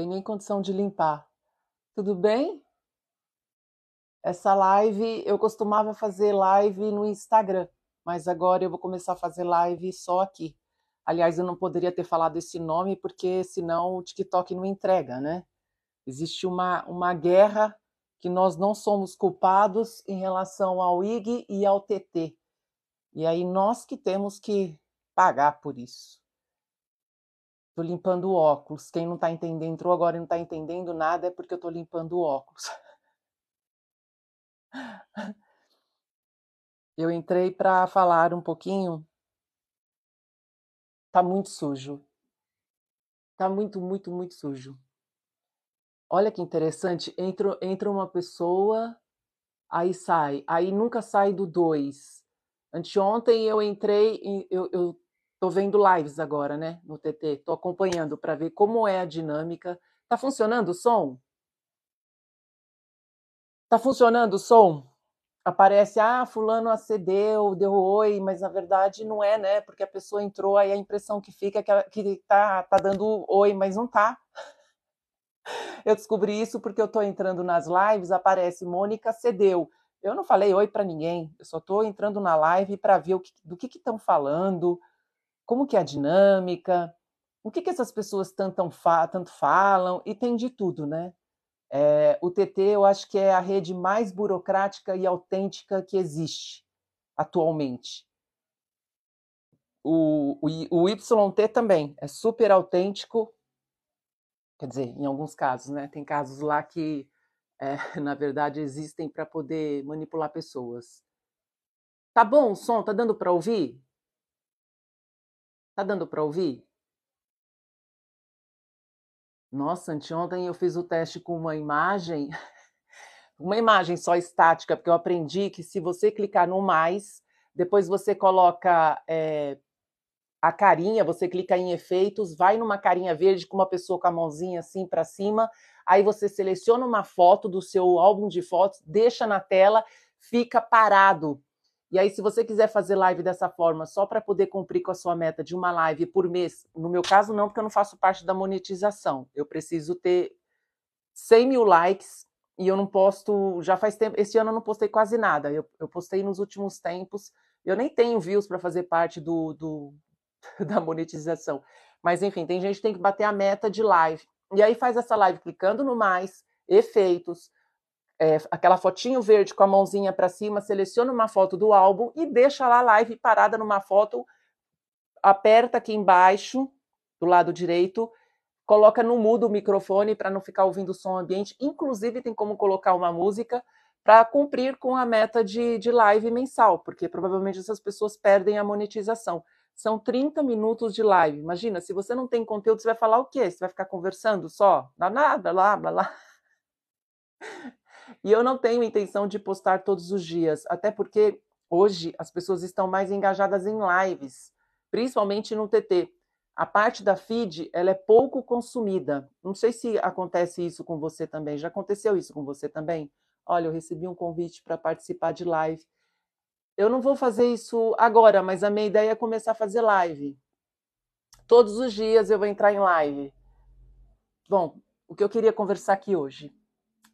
tem nem condição de limpar. Tudo bem? Essa live, eu costumava fazer live no Instagram, mas agora eu vou começar a fazer live só aqui. Aliás, eu não poderia ter falado esse nome porque senão o TikTok não entrega, né? Existe uma, uma guerra que nós não somos culpados em relação ao IG e ao TT. E aí nós que temos que pagar por isso. Limpando o óculos. Quem não está entendendo, entrou agora e não está entendendo nada, é porque eu estou limpando o óculos. Eu entrei para falar um pouquinho. Tá muito sujo. Tá muito, muito, muito sujo. Olha que interessante. Entra, entra uma pessoa, aí sai. Aí nunca sai do dois. Anteontem eu entrei, eu, eu Tô vendo lives agora, né, no TT. Tô acompanhando para ver como é a dinâmica. Tá funcionando o som? Tá funcionando o som? Aparece, ah, fulano acedeu, deu oi, mas na verdade não é, né? Porque a pessoa entrou, aí a impressão que fica é que, que tá, tá dando oi, mas não tá. Eu descobri isso porque eu tô entrando nas lives, aparece Mônica cedeu. Eu não falei oi para ninguém, eu só tô entrando na live para ver o que, do que estão falando, como que é a dinâmica, o que, que essas pessoas tanto, tanto falam, e tem de tudo, né? É, o TT eu acho que é a rede mais burocrática e autêntica que existe atualmente. O, o, o YT também é super autêntico, quer dizer, em alguns casos, né? Tem casos lá que, é, na verdade, existem para poder manipular pessoas. Tá bom o som? Tá dando para ouvir? Tá dando para ouvir? Nossa, anteontem eu fiz o teste com uma imagem, uma imagem só estática, porque eu aprendi que se você clicar no mais, depois você coloca é, a carinha, você clica em efeitos, vai numa carinha verde com uma pessoa com a mãozinha assim para cima, aí você seleciona uma foto do seu álbum de fotos, deixa na tela, fica parado e aí, se você quiser fazer live dessa forma, só para poder cumprir com a sua meta de uma live por mês, no meu caso, não, porque eu não faço parte da monetização. Eu preciso ter 100 mil likes e eu não posto. Já faz tempo. Esse ano eu não postei quase nada. Eu, eu postei nos últimos tempos. Eu nem tenho views para fazer parte do, do, da monetização. Mas, enfim, tem gente que tem que bater a meta de live. E aí faz essa live clicando no mais, efeitos é, aquela fotinho verde com a mãozinha para cima, seleciona uma foto do álbum e deixa lá a live parada numa foto, aperta aqui embaixo, do lado direito, coloca no mudo o microfone para não ficar ouvindo o som ambiente. Inclusive, tem como colocar uma música para cumprir com a meta de, de live mensal, porque provavelmente essas pessoas perdem a monetização. São 30 minutos de live. Imagina, se você não tem conteúdo, você vai falar o quê? Você vai ficar conversando só? Dá nada, blá, blá, blá. E eu não tenho intenção de postar todos os dias, até porque hoje as pessoas estão mais engajadas em lives, principalmente no TT. A parte da feed, ela é pouco consumida. Não sei se acontece isso com você também. Já aconteceu isso com você também? Olha, eu recebi um convite para participar de live. Eu não vou fazer isso agora, mas a minha ideia é começar a fazer live. Todos os dias eu vou entrar em live. Bom, o que eu queria conversar aqui hoje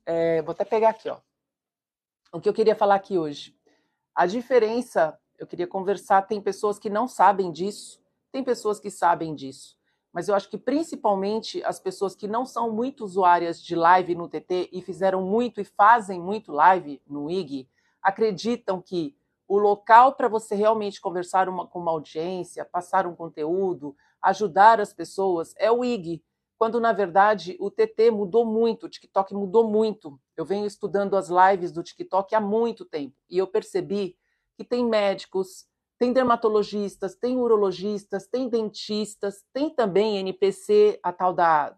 é, vou até pegar aqui, ó. O que eu queria falar aqui hoje. A diferença, eu queria conversar, tem pessoas que não sabem disso, tem pessoas que sabem disso. Mas eu acho que principalmente as pessoas que não são muito usuárias de live no TT e fizeram muito e fazem muito live no IG, acreditam que o local para você realmente conversar uma, com uma audiência, passar um conteúdo, ajudar as pessoas é o IG quando na verdade o TT mudou muito, o TikTok mudou muito. Eu venho estudando as lives do TikTok há muito tempo e eu percebi que tem médicos, tem dermatologistas, tem urologistas, tem dentistas, tem também NPC, a tal da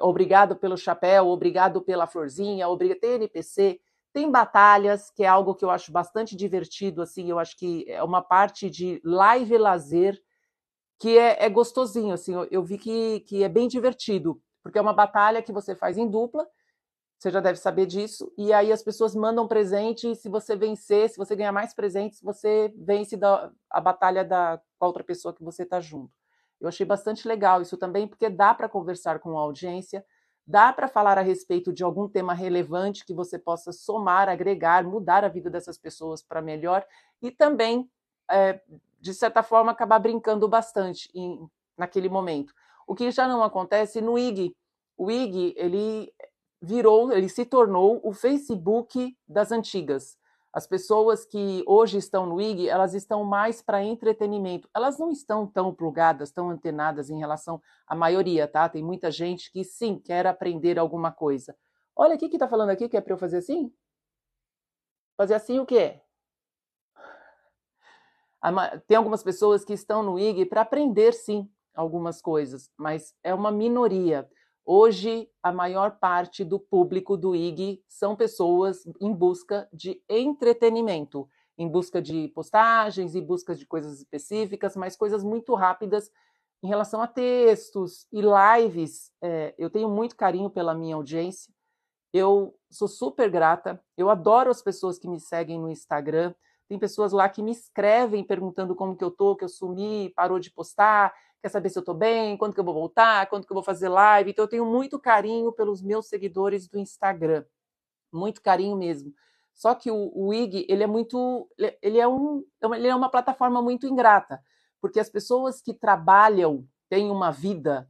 obrigado pelo chapéu, obrigado pela florzinha, obrigado, tem NPC, tem batalhas, que é algo que eu acho bastante divertido, assim, eu acho que é uma parte de live lazer que é, é gostosinho, assim, eu, eu, vi que, que é bem divertido, porque é uma batalha que você faz em dupla, você já deve saber disso, e aí as pessoas mandam presente, e se você vencer, se você ganhar mais presentes, você vence da, a batalha da, com a outra pessoa que você está junto. Eu achei bastante legal isso também, porque dá para conversar com a audiência, Dá para falar a respeito de algum tema relevante que você possa somar, agregar, mudar a vida dessas pessoas para melhor e também, é, de certa forma, acabar brincando bastante em, naquele momento. O que já não acontece no IG. O IG, ele virou, ele se tornou o Facebook das antigas. As pessoas que hoje estão no IG, elas estão mais para entretenimento. Elas não estão tão plugadas, tão antenadas em relação à maioria, tá? Tem muita gente que sim quer aprender alguma coisa. Olha aqui que está falando aqui que é para eu fazer assim? Fazer assim o quê? Tem algumas pessoas que estão no IG para aprender sim algumas coisas, mas é uma minoria. Hoje, a maior parte do público do IG são pessoas em busca de entretenimento, em busca de postagens, em busca de coisas específicas, mas coisas muito rápidas em relação a textos e lives. É, eu tenho muito carinho pela minha audiência, eu sou super grata, eu adoro as pessoas que me seguem no Instagram. Tem pessoas lá que me escrevem perguntando como que eu tô, que eu sumi, parou de postar, quer saber se eu estou bem, quando que eu vou voltar, quando que eu vou fazer live. Então eu tenho muito carinho pelos meus seguidores do Instagram, muito carinho mesmo. Só que o, o IG ele é muito, ele é um, ele é uma plataforma muito ingrata, porque as pessoas que trabalham têm uma vida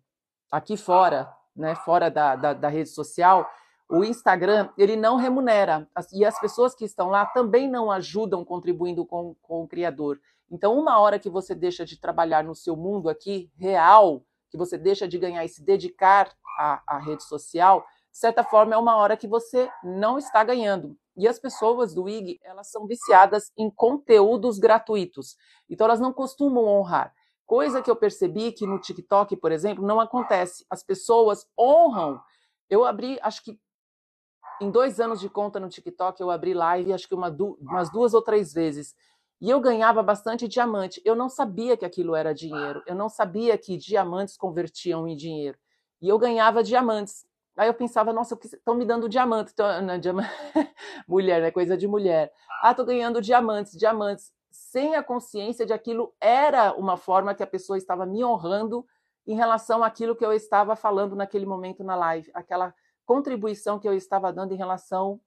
aqui fora, né, fora da, da, da rede social, o Instagram ele não remunera e as pessoas que estão lá também não ajudam contribuindo com, com o criador. Então, uma hora que você deixa de trabalhar no seu mundo aqui real, que você deixa de ganhar e se dedicar à, à rede social, de certa forma é uma hora que você não está ganhando. E as pessoas do IG, elas são viciadas em conteúdos gratuitos. Então elas não costumam honrar. Coisa que eu percebi que no TikTok, por exemplo, não acontece. As pessoas honram. Eu abri, acho que em dois anos de conta no TikTok, eu abri live, acho que uma, umas duas ou três vezes. E eu ganhava bastante diamante. Eu não sabia que aquilo era dinheiro. Eu não sabia que diamantes convertiam em dinheiro. E eu ganhava diamantes. Aí eu pensava, nossa, estão me dando diamante. Tô, não, diamante. mulher, né? Coisa de mulher. Ah, tô ganhando diamantes, diamantes. Sem a consciência de aquilo era uma forma que a pessoa estava me honrando em relação àquilo que eu estava falando naquele momento na live. Aquela contribuição que eu estava dando em relação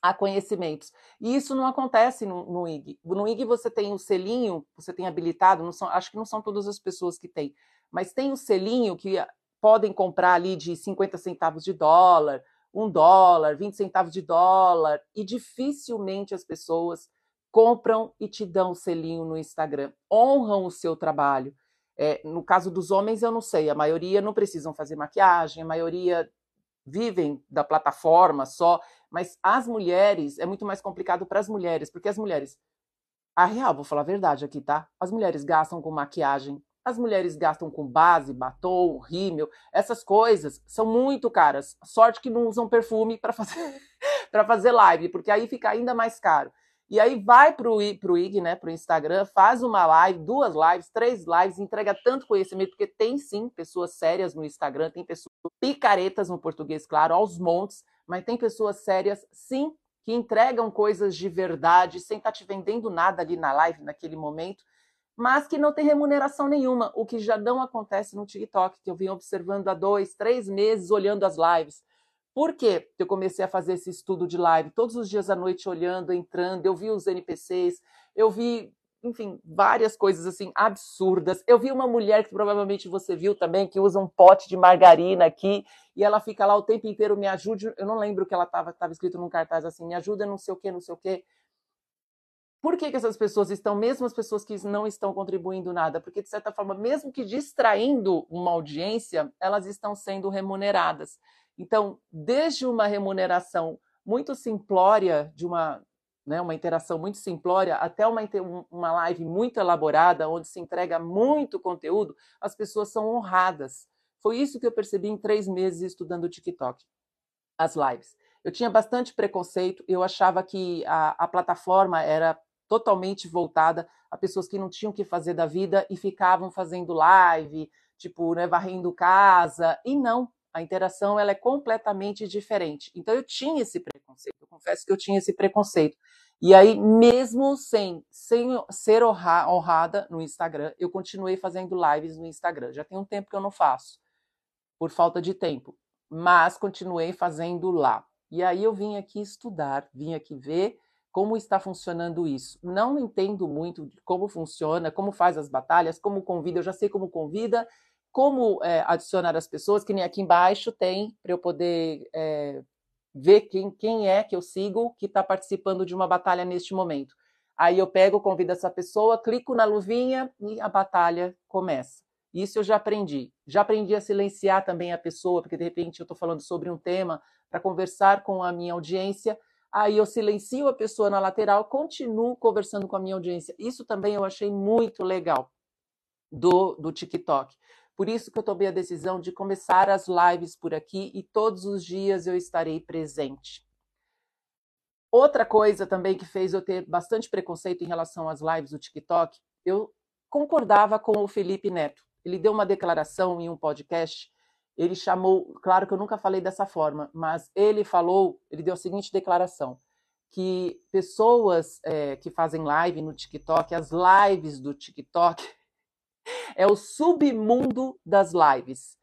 a conhecimentos. E isso não acontece no, no IG. No IG você tem o selinho, você tem habilitado, são, acho que não são todas as pessoas que têm, mas tem o selinho que podem comprar ali de 50 centavos de dólar, um dólar, 20 centavos de dólar, e dificilmente as pessoas compram e te dão o selinho no Instagram, honram o seu trabalho. É, no caso dos homens, eu não sei, a maioria não precisam fazer maquiagem, a maioria vivem da plataforma só, mas as mulheres, é muito mais complicado para as mulheres, porque as mulheres, a real, vou falar a verdade aqui, tá? As mulheres gastam com maquiagem, as mulheres gastam com base, batom, rímel, essas coisas são muito caras. Sorte que não usam perfume para fazer para fazer live, porque aí fica ainda mais caro. E aí vai para o IG, né, para o Instagram, faz uma live, duas lives, três lives, entrega tanto conhecimento, porque tem sim pessoas sérias no Instagram, tem pessoas picaretas no português, claro, aos montes, mas tem pessoas sérias, sim, que entregam coisas de verdade, sem estar tá te vendendo nada ali na live naquele momento, mas que não tem remuneração nenhuma, o que já não acontece no TikTok, que eu vim observando há dois, três meses, olhando as lives. Por que eu comecei a fazer esse estudo de live? Todos os dias à noite, olhando, entrando, eu vi os NPCs, eu vi enfim, várias coisas assim absurdas. Eu vi uma mulher que provavelmente você viu também, que usa um pote de margarina aqui e ela fica lá o tempo inteiro, me ajude. Eu não lembro que ela estava estava escrito num cartaz assim, me ajuda, não sei o que, não sei o que. Por que, que essas pessoas estão, mesmo as pessoas que não estão contribuindo nada? Porque, de certa forma, mesmo que distraindo uma audiência, elas estão sendo remuneradas. Então, desde uma remuneração muito simplória de uma né, uma interação muito simplória, até uma, uma live muito elaborada, onde se entrega muito conteúdo, as pessoas são honradas. Foi isso que eu percebi em três meses estudando o TikTok, as lives. Eu tinha bastante preconceito, eu achava que a, a plataforma era totalmente voltada a pessoas que não tinham o que fazer da vida e ficavam fazendo live, tipo, né, varrendo casa, e não, a interação ela é completamente diferente. Então eu tinha esse preconceito, eu confesso que eu tinha esse preconceito. E aí, mesmo sem, sem ser honrada no Instagram, eu continuei fazendo lives no Instagram. Já tem um tempo que eu não faço, por falta de tempo. mas continuei fazendo lá. E aí eu vim aqui estudar, vim aqui ver como está funcionando isso. Não entendo muito de como funciona, como faz as batalhas, como convida, eu já sei como convida, como é, adicionar as pessoas, que nem aqui embaixo tem, para eu poder é, ver quem, quem é que eu sigo que está participando de uma batalha neste momento. Aí eu pego, convido essa pessoa, clico na luvinha e a batalha começa. Isso eu já aprendi. Já aprendi a silenciar também a pessoa, porque de repente eu estou falando sobre um tema para conversar com a minha audiência. Aí eu silencio a pessoa na lateral, continuo conversando com a minha audiência. Isso também eu achei muito legal do, do TikTok. Por isso que eu tomei a decisão de começar as lives por aqui e todos os dias eu estarei presente. Outra coisa também que fez eu ter bastante preconceito em relação às lives do TikTok, eu concordava com o Felipe Neto. Ele deu uma declaração em um podcast. Ele chamou, claro que eu nunca falei dessa forma, mas ele falou, ele deu a seguinte declaração: que pessoas é, que fazem live no TikTok, as lives do TikTok, é o submundo das lives.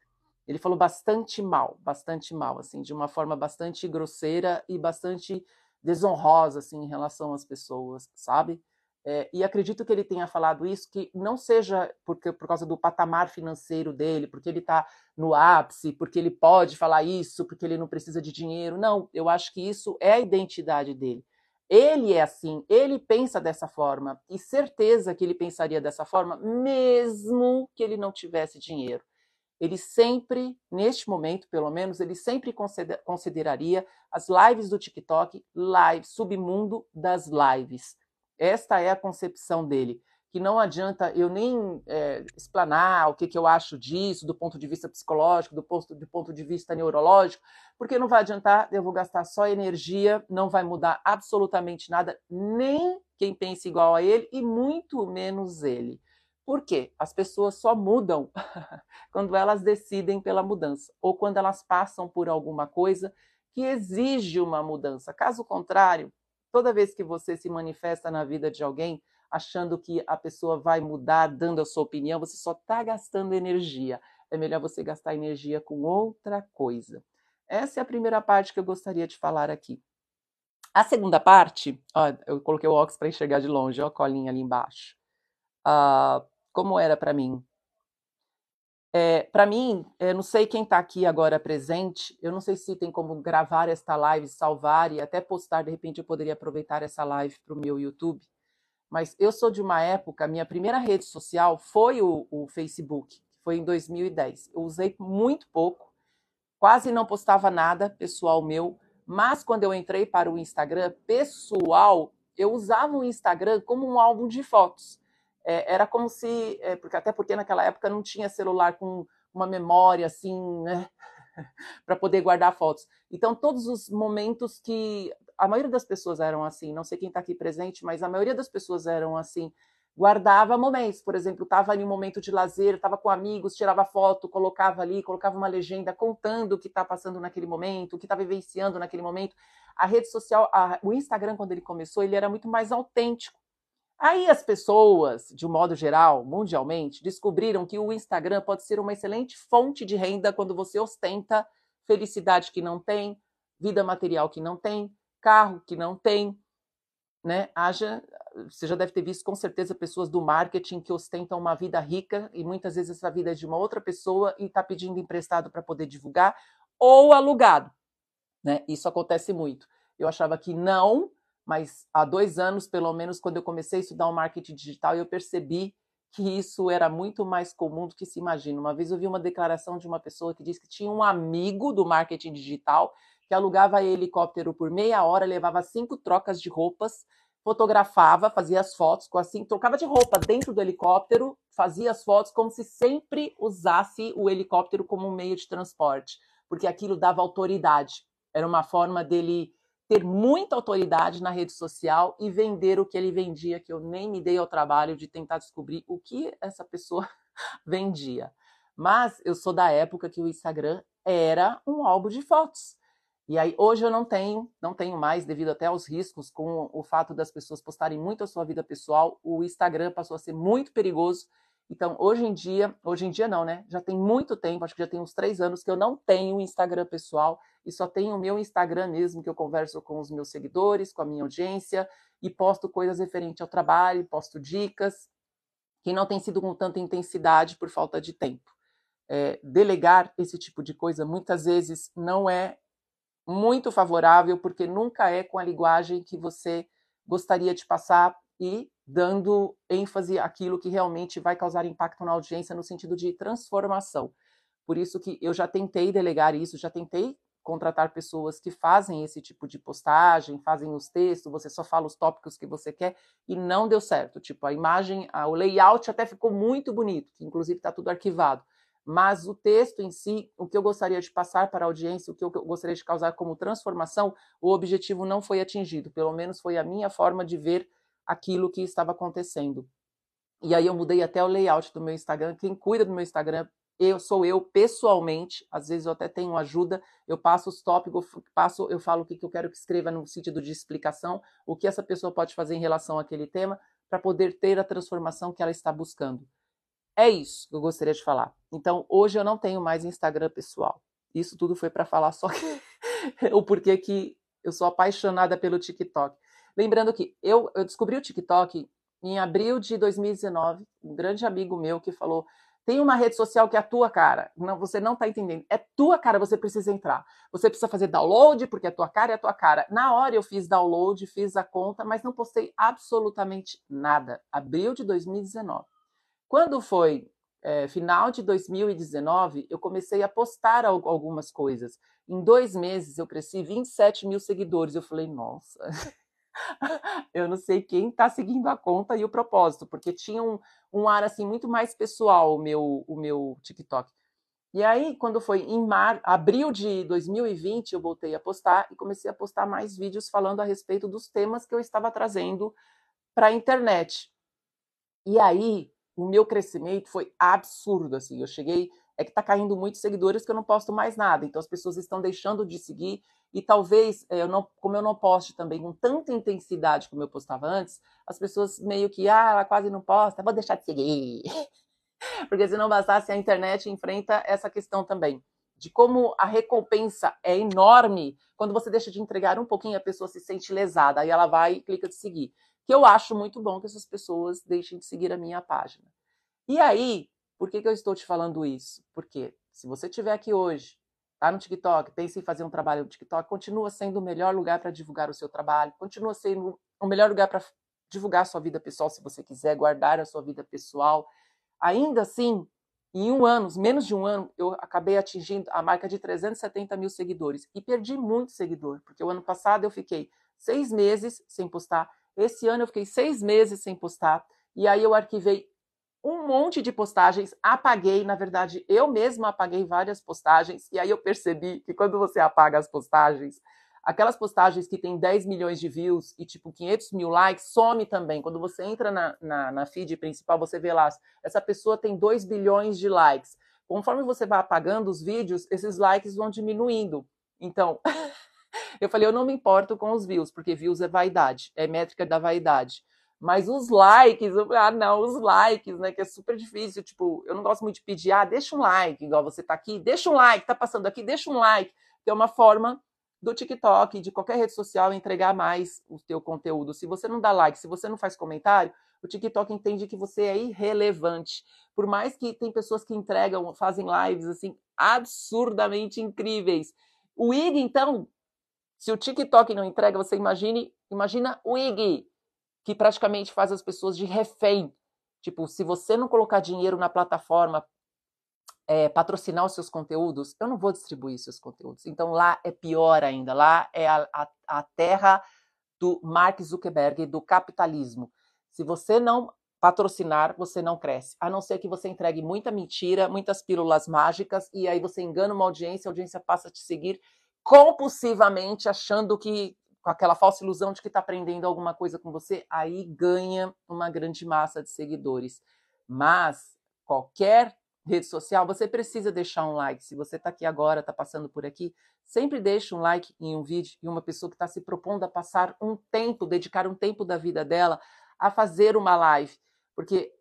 Ele falou bastante mal, bastante mal, assim, de uma forma bastante grosseira e bastante desonrosa, assim, em relação às pessoas, sabe? É, e acredito que ele tenha falado isso, que não seja porque, por causa do patamar financeiro dele, porque ele está no ápice, porque ele pode falar isso, porque ele não precisa de dinheiro. Não, eu acho que isso é a identidade dele. Ele é assim, ele pensa dessa forma, e certeza que ele pensaria dessa forma, mesmo que ele não tivesse dinheiro. Ele sempre, neste momento, pelo menos, ele sempre consideraria as lives do TikTok live, submundo das lives esta é a concepção dele, que não adianta eu nem é, explanar o que, que eu acho disso do ponto de vista psicológico, do ponto, do ponto de vista neurológico, porque não vai adiantar, eu vou gastar só energia, não vai mudar absolutamente nada, nem quem pensa igual a ele e muito menos ele. Por quê? As pessoas só mudam quando elas decidem pela mudança ou quando elas passam por alguma coisa que exige uma mudança. Caso contrário, Toda vez que você se manifesta na vida de alguém achando que a pessoa vai mudar, dando a sua opinião, você só está gastando energia. É melhor você gastar energia com outra coisa. Essa é a primeira parte que eu gostaria de falar aqui. A segunda parte, ó, eu coloquei o óculos para enxergar de longe, ó, a colinha ali embaixo. Uh, como era para mim? É, para mim, eu não sei quem está aqui agora presente, eu não sei se tem como gravar esta live, salvar e até postar, de repente eu poderia aproveitar essa live para o meu YouTube. Mas eu sou de uma época, minha primeira rede social foi o, o Facebook, foi em 2010. Eu usei muito pouco, quase não postava nada pessoal meu, mas quando eu entrei para o Instagram pessoal, eu usava o Instagram como um álbum de fotos é, era como se, é, porque até porque naquela época não tinha celular com uma memória assim, né, para poder guardar fotos. Então todos os momentos que a maioria das pessoas eram assim, não sei quem está aqui presente, mas a maioria das pessoas eram assim, guardava momentos, por exemplo, estava em um momento de lazer, estava com amigos, tirava foto, colocava ali, colocava uma legenda contando o que está passando naquele momento, o que está vivenciando naquele momento. A rede social, a, o Instagram, quando ele começou, ele era muito mais autêntico. Aí as pessoas, de um modo geral, mundialmente, descobriram que o Instagram pode ser uma excelente fonte de renda quando você ostenta felicidade que não tem, vida material que não tem, carro que não tem, né? Haja, você já deve ter visto com certeza pessoas do marketing que ostentam uma vida rica e muitas vezes essa vida é de uma outra pessoa e está pedindo emprestado para poder divulgar ou alugado, né? Isso acontece muito. Eu achava que não, mas há dois anos, pelo menos, quando eu comecei a estudar o marketing digital, eu percebi que isso era muito mais comum do que se imagina. Uma vez eu vi uma declaração de uma pessoa que disse que tinha um amigo do marketing digital que alugava helicóptero por meia hora, levava cinco trocas de roupas, fotografava, fazia as fotos com assim, trocava de roupa dentro do helicóptero, fazia as fotos como se sempre usasse o helicóptero como um meio de transporte, porque aquilo dava autoridade. Era uma forma dele ter muita autoridade na rede social e vender o que ele vendia, que eu nem me dei ao trabalho de tentar descobrir o que essa pessoa vendia. Mas eu sou da época que o Instagram era um álbum de fotos. E aí hoje eu não tenho, não tenho mais devido até aos riscos com o fato das pessoas postarem muito a sua vida pessoal, o Instagram passou a ser muito perigoso Então, hoje em dia, hoje em dia não, né? Já tem muito tempo, acho que já tem uns três anos que eu não tenho Instagram pessoal e só tenho o meu Instagram mesmo, que eu converso com os meus seguidores, com a minha audiência e posto coisas referentes ao trabalho, posto dicas, que não tem sido com tanta intensidade por falta de tempo. É, delegar esse tipo de coisa muitas vezes não é muito favorável, porque nunca é com a linguagem que você gostaria de passar e dando ênfase àquilo que realmente vai causar impacto na audiência no sentido de transformação. Por isso que eu já tentei delegar isso, já tentei contratar pessoas que fazem esse tipo de postagem, fazem os textos, você só fala os tópicos que você quer e não deu certo. Tipo, a imagem, a, o layout até ficou muito bonito, que inclusive está tudo arquivado. Mas o texto em si, o que eu gostaria de passar para a audiência, o que eu gostaria de causar como transformação, o objetivo não foi atingido. Pelo menos foi a minha forma de ver aquilo que estava acontecendo. E aí eu mudei até o layout do meu Instagram. Quem cuida do meu Instagram eu sou eu pessoalmente, às vezes eu até tenho ajuda, eu passo os tópicos, passo, eu falo o que eu quero que escreva no sentido de explicação, o que essa pessoa pode fazer em relação àquele tema, para poder ter a transformação que ela está buscando. É isso que eu gostaria de falar. Então, hoje eu não tenho mais Instagram pessoal. Isso tudo foi para falar só que o porquê que eu sou apaixonada pelo TikTok. Lembrando que eu, eu descobri o TikTok em abril de 2019, um grande amigo meu que falou: tem uma rede social que é a tua cara. Não, você não está entendendo. É tua cara, você precisa entrar. Você precisa fazer download, porque é tua cara é tua cara. Na hora eu fiz download, fiz a conta, mas não postei absolutamente nada. Abril de 2019. Quando foi é, final de 2019, eu comecei a postar algumas coisas. Em dois meses eu cresci 27 mil seguidores. Eu falei, nossa. eu não sei quem está seguindo a conta e o propósito, porque tinha um, um ar assim muito mais pessoal o meu, o meu TikTok. E aí, quando foi em mar... abril de 2020, eu voltei a postar e comecei a postar mais vídeos falando a respeito dos temas que eu estava trazendo para a internet. E aí, o meu crescimento foi absurdo, assim. Eu cheguei é que está caindo muitos seguidores que eu não posto mais nada. Então as pessoas estão deixando de seguir e talvez eh, eu não, como eu não poste também com tanta intensidade como eu postava antes, as pessoas meio que ah, ela quase não posta, vou deixar de seguir. Porque se não bastasse a internet enfrenta essa questão também de como a recompensa é enorme quando você deixa de entregar um pouquinho a pessoa se sente lesada, aí ela vai e clica de seguir. Que eu acho muito bom que essas pessoas deixem de seguir a minha página. E aí, por que, que eu estou te falando isso? Porque se você estiver aqui hoje, está no TikTok, pensa em fazer um trabalho no TikTok, continua sendo o melhor lugar para divulgar o seu trabalho, continua sendo o melhor lugar para divulgar a sua vida pessoal, se você quiser guardar a sua vida pessoal. Ainda assim, em um ano, menos de um ano, eu acabei atingindo a marca de 370 mil seguidores e perdi muito seguidor, porque o ano passado eu fiquei seis meses sem postar, esse ano eu fiquei seis meses sem postar, e aí eu arquivei um monte de postagens, apaguei, na verdade, eu mesma apaguei várias postagens, e aí eu percebi que quando você apaga as postagens, aquelas postagens que tem 10 milhões de views e tipo 500 mil likes, some também. Quando você entra na, na, na feed principal, você vê lá, essa pessoa tem 2 bilhões de likes. Conforme você vai apagando os vídeos, esses likes vão diminuindo. Então, eu falei, eu não me importo com os views, porque views é vaidade, é métrica da vaidade. Mas os likes, ah, não, os likes, né? Que é super difícil. Tipo, eu não gosto muito de pedir, ah, deixa um like, igual você tá aqui, deixa um like, tá passando aqui, deixa um like. Que é uma forma do TikTok, de qualquer rede social, entregar mais o teu conteúdo. Se você não dá like, se você não faz comentário, o TikTok entende que você é irrelevante. Por mais que tem pessoas que entregam, fazem lives assim absurdamente incríveis. O IG, então, se o TikTok não entrega, você imagine, imagina o IG que praticamente faz as pessoas de refém. Tipo, se você não colocar dinheiro na plataforma, é, patrocinar os seus conteúdos, eu não vou distribuir seus conteúdos. Então lá é pior ainda. Lá é a, a, a terra do Mark Zuckerberg, do capitalismo. Se você não patrocinar, você não cresce. A não ser que você entregue muita mentira, muitas pílulas mágicas, e aí você engana uma audiência, a audiência passa a te seguir compulsivamente, achando que com aquela falsa ilusão de que está aprendendo alguma coisa com você, aí ganha uma grande massa de seguidores. Mas qualquer rede social, você precisa deixar um like. Se você está aqui agora, está passando por aqui, sempre deixe um like em um vídeo e uma pessoa que está se propondo a passar um tempo, dedicar um tempo da vida dela a fazer uma live. Porque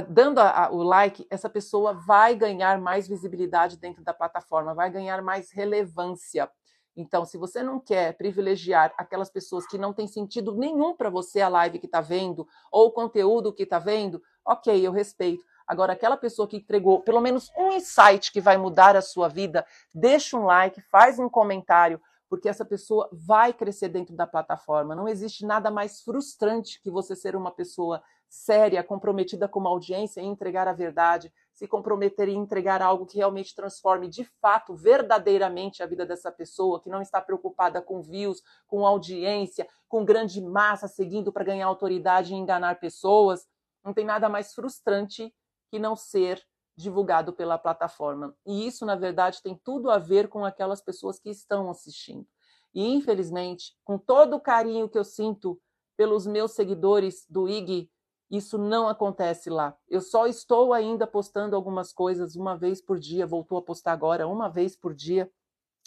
dando a, a, o like, essa pessoa vai ganhar mais visibilidade dentro da plataforma, vai ganhar mais relevância. Então, se você não quer privilegiar aquelas pessoas que não tem sentido nenhum para você a live que está vendo ou o conteúdo que está vendo, ok, eu respeito. Agora, aquela pessoa que entregou pelo menos um insight que vai mudar a sua vida, deixa um like, faz um comentário, porque essa pessoa vai crescer dentro da plataforma. Não existe nada mais frustrante que você ser uma pessoa séria, comprometida com uma audiência e entregar a verdade, se comprometer em entregar algo que realmente transforme de fato, verdadeiramente a vida dessa pessoa, que não está preocupada com views, com audiência, com grande massa seguindo para ganhar autoridade e enganar pessoas. Não tem nada mais frustrante que não ser divulgado pela plataforma. E isso, na verdade, tem tudo a ver com aquelas pessoas que estão assistindo. E, infelizmente, com todo o carinho que eu sinto pelos meus seguidores do IG, isso não acontece lá. Eu só estou ainda postando algumas coisas uma vez por dia, voltou a postar agora uma vez por dia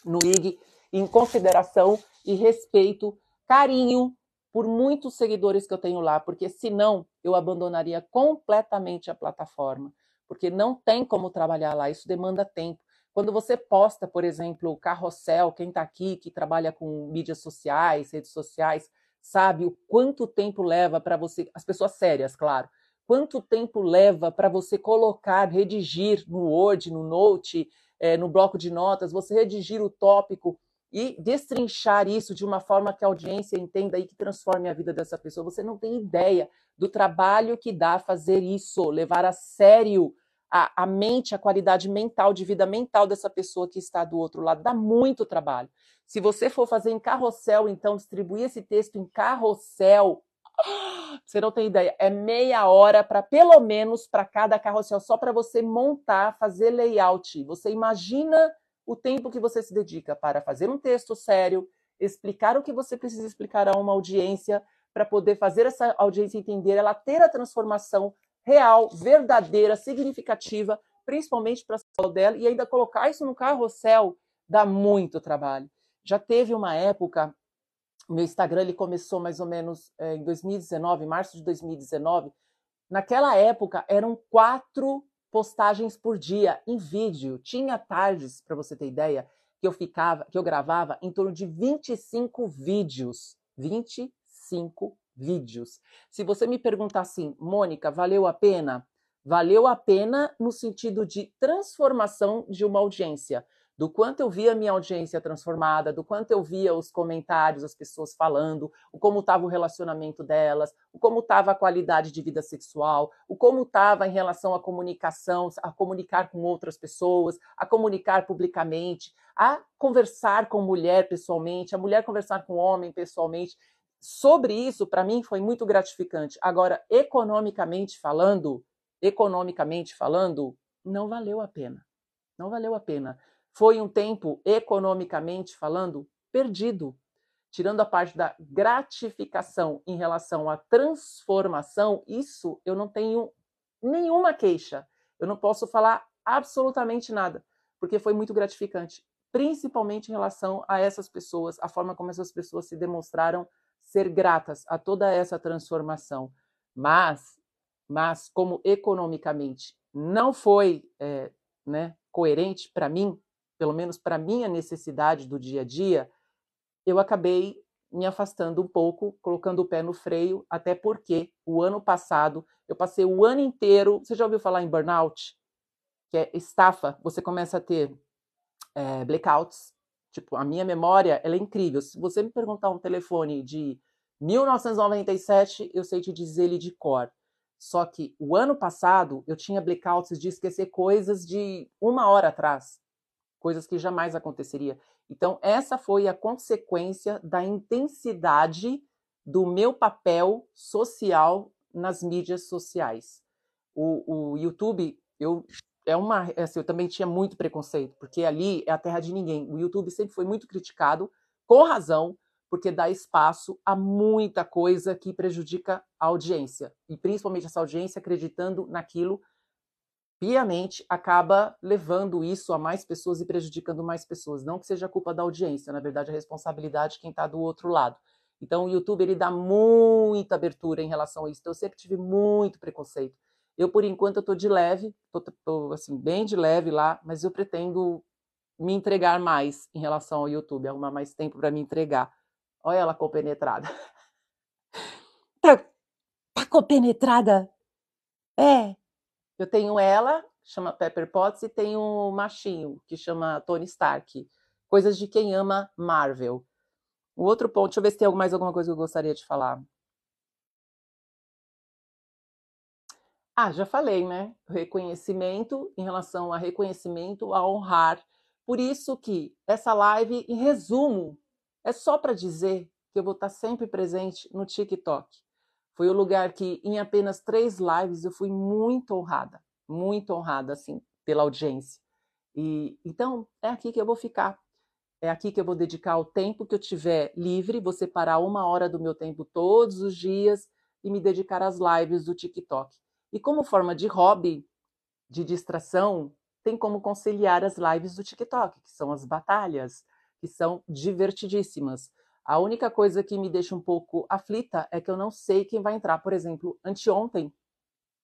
no IG, em consideração e respeito, carinho por muitos seguidores que eu tenho lá, porque senão eu abandonaria completamente a plataforma, porque não tem como trabalhar lá, isso demanda tempo. Quando você posta, por exemplo, o carrossel, quem está aqui, que trabalha com mídias sociais, redes sociais, sabe o quanto tempo leva para você, as pessoas sérias, claro, quanto tempo leva para você colocar, redigir no Word, no Note, é, no bloco de notas, você redigir o tópico e destrinchar isso de uma forma que a audiência entenda e que transforme a vida dessa pessoa. Você não tem ideia do trabalho que dá fazer isso, levar a sério a, a mente, a qualidade mental, de vida mental dessa pessoa que está do outro lado. Dá muito trabalho. Se você for fazer em carrossel, então, distribuir esse texto em carrossel, você não tem ideia, é meia hora para pelo menos para cada carrossel, só para você montar, fazer layout. Você imagina o tempo que você se dedica para fazer um texto sério, explicar o que você precisa explicar a uma audiência, para poder fazer essa audiência entender, ela ter a transformação real, verdadeira, significativa, principalmente para a dela, e ainda colocar isso no carrossel dá muito trabalho. Já teve uma época, meu Instagram ele começou mais ou menos é, em 2019, março de 2019. Naquela época eram quatro postagens por dia em vídeo. Tinha tardes, para você ter ideia, que eu ficava, que eu gravava em torno de 25 vídeos. 25 vídeos. Se você me perguntar assim, Mônica, valeu a pena? Valeu a pena no sentido de transformação de uma audiência do quanto eu via a minha audiência transformada, do quanto eu via os comentários, as pessoas falando, o como estava o relacionamento delas, o como estava a qualidade de vida sexual, o como estava em relação à comunicação, a comunicar com outras pessoas, a comunicar publicamente, a conversar com mulher pessoalmente, a mulher conversar com homem pessoalmente. Sobre isso, para mim, foi muito gratificante. Agora, economicamente falando, economicamente falando, não valeu a pena. Não valeu a pena foi um tempo, economicamente falando, perdido. Tirando a parte da gratificação em relação à transformação, isso eu não tenho nenhuma queixa. Eu não posso falar absolutamente nada, porque foi muito gratificante, principalmente em relação a essas pessoas, a forma como essas pessoas se demonstraram ser gratas a toda essa transformação. Mas, mas como economicamente não foi é, né, coerente para mim, pelo menos para minha necessidade do dia a dia, eu acabei me afastando um pouco, colocando o pé no freio, até porque o ano passado eu passei o ano inteiro. Você já ouviu falar em burnout? Que é estafa. Você começa a ter é, blackouts. Tipo, a minha memória ela é incrível. Se você me perguntar um telefone de 1997, eu sei te dizer ele de cor. Só que o ano passado eu tinha blackouts de esquecer coisas de uma hora atrás coisas que jamais aconteceria. Então, essa foi a consequência da intensidade do meu papel social nas mídias sociais. O, o YouTube, eu é uma, assim, eu também tinha muito preconceito, porque ali é a terra de ninguém. O YouTube sempre foi muito criticado, com razão, porque dá espaço a muita coisa que prejudica a audiência, e principalmente essa audiência acreditando naquilo piamente acaba levando isso a mais pessoas e prejudicando mais pessoas. Não que seja culpa da audiência, na verdade, a responsabilidade de quem está do outro lado. Então, o YouTube ele dá muita abertura em relação a isso. Então, eu sempre tive muito preconceito. Eu, por enquanto, tô de leve, tô assim, bem de leve lá, mas eu pretendo me entregar mais em relação ao YouTube, arrumar mais tempo para me entregar. Olha ela compenetrada. Tá, tá compenetrada? É. Eu tenho ela, chama Pepper Potts, e tenho um machinho, que chama Tony Stark. Coisas de quem ama Marvel. O outro ponto, deixa eu ver se tem mais alguma coisa que eu gostaria de falar. Ah, já falei, né? Reconhecimento em relação a reconhecimento, a honrar. Por isso que essa live, em resumo, é só para dizer que eu vou estar sempre presente no TikTok. Foi o lugar que, em apenas três lives, eu fui muito honrada, muito honrada, assim, pela audiência. E então é aqui que eu vou ficar. É aqui que eu vou dedicar o tempo que eu tiver livre, vou separar uma hora do meu tempo todos os dias e me dedicar às lives do TikTok. E como forma de hobby, de distração, tem como conciliar as lives do TikTok, que são as batalhas, que são divertidíssimas. A única coisa que me deixa um pouco aflita é que eu não sei quem vai entrar. Por exemplo, anteontem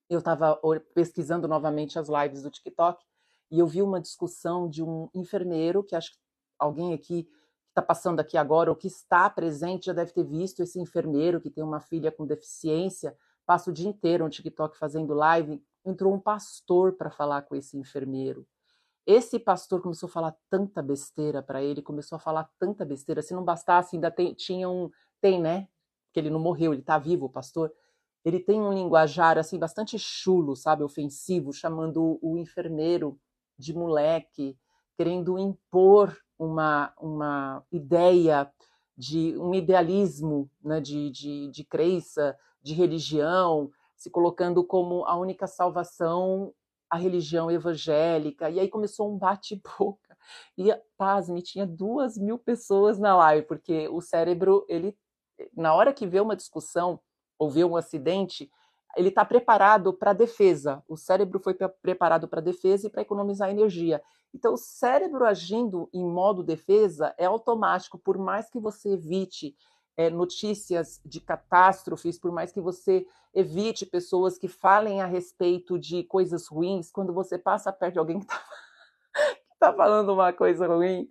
eu estava pesquisando novamente as lives do TikTok e eu vi uma discussão de um enfermeiro, que acho que alguém aqui está passando aqui agora, ou que está presente, já deve ter visto esse enfermeiro que tem uma filha com deficiência, passa o dia inteiro no TikTok fazendo live, entrou um pastor para falar com esse enfermeiro. Esse pastor começou a falar tanta besteira para ele, começou a falar tanta besteira. Se não bastasse, ainda tem, tinha um. Tem, né? Que ele não morreu, ele está vivo, o pastor. Ele tem um linguajar, assim, bastante chulo, sabe? Ofensivo, chamando o enfermeiro de moleque, querendo impor uma, uma ideia de um idealismo né, de, de, de crença, de religião, se colocando como a única salvação a religião evangélica. E aí começou um bate-boca. E, pasme, tinha duas mil pessoas na live, porque o cérebro, ele, na hora que vê uma discussão ou vê um acidente, ele está preparado para defesa. O cérebro foi preparado para defesa e para economizar energia. Então, o cérebro agindo em modo defesa é automático, por mais que você evite é, notícias de catástrofes, por mais que você evite pessoas que falem a respeito de coisas ruins, quando você passa perto de alguém que está tá falando uma coisa ruim,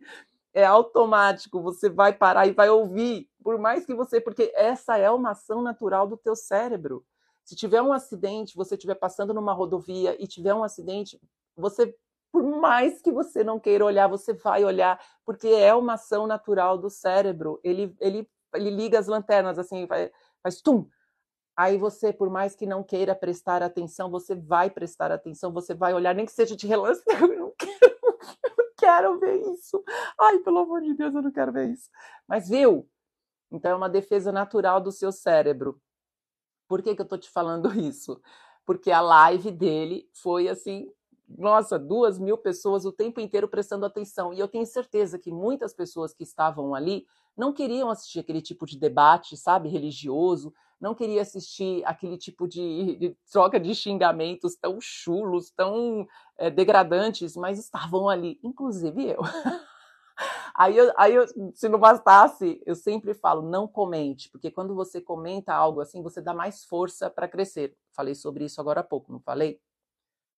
é automático, você vai parar e vai ouvir, por mais que você, porque essa é uma ação natural do teu cérebro. Se tiver um acidente, você estiver passando numa rodovia e tiver um acidente, você, por mais que você não queira olhar, você vai olhar, porque é uma ação natural do cérebro. Ele, ele ele liga as lanternas assim, faz, faz tum. Aí você, por mais que não queira prestar atenção, você vai prestar atenção, você vai olhar, nem que seja de relance. Eu não quero, eu não quero ver isso. Ai, pelo amor de Deus, eu não quero ver isso. Mas viu? Então é uma defesa natural do seu cérebro. Por que, que eu tô te falando isso? Porque a live dele foi assim, nossa, duas mil pessoas o tempo inteiro prestando atenção. E eu tenho certeza que muitas pessoas que estavam ali não queriam assistir aquele tipo de debate, sabe, religioso, não queria assistir aquele tipo de, de troca de xingamentos tão chulos, tão é, degradantes, mas estavam ali, inclusive eu. Aí, eu, aí eu, se não bastasse, eu sempre falo, não comente, porque quando você comenta algo assim, você dá mais força para crescer. Falei sobre isso agora há pouco, não falei?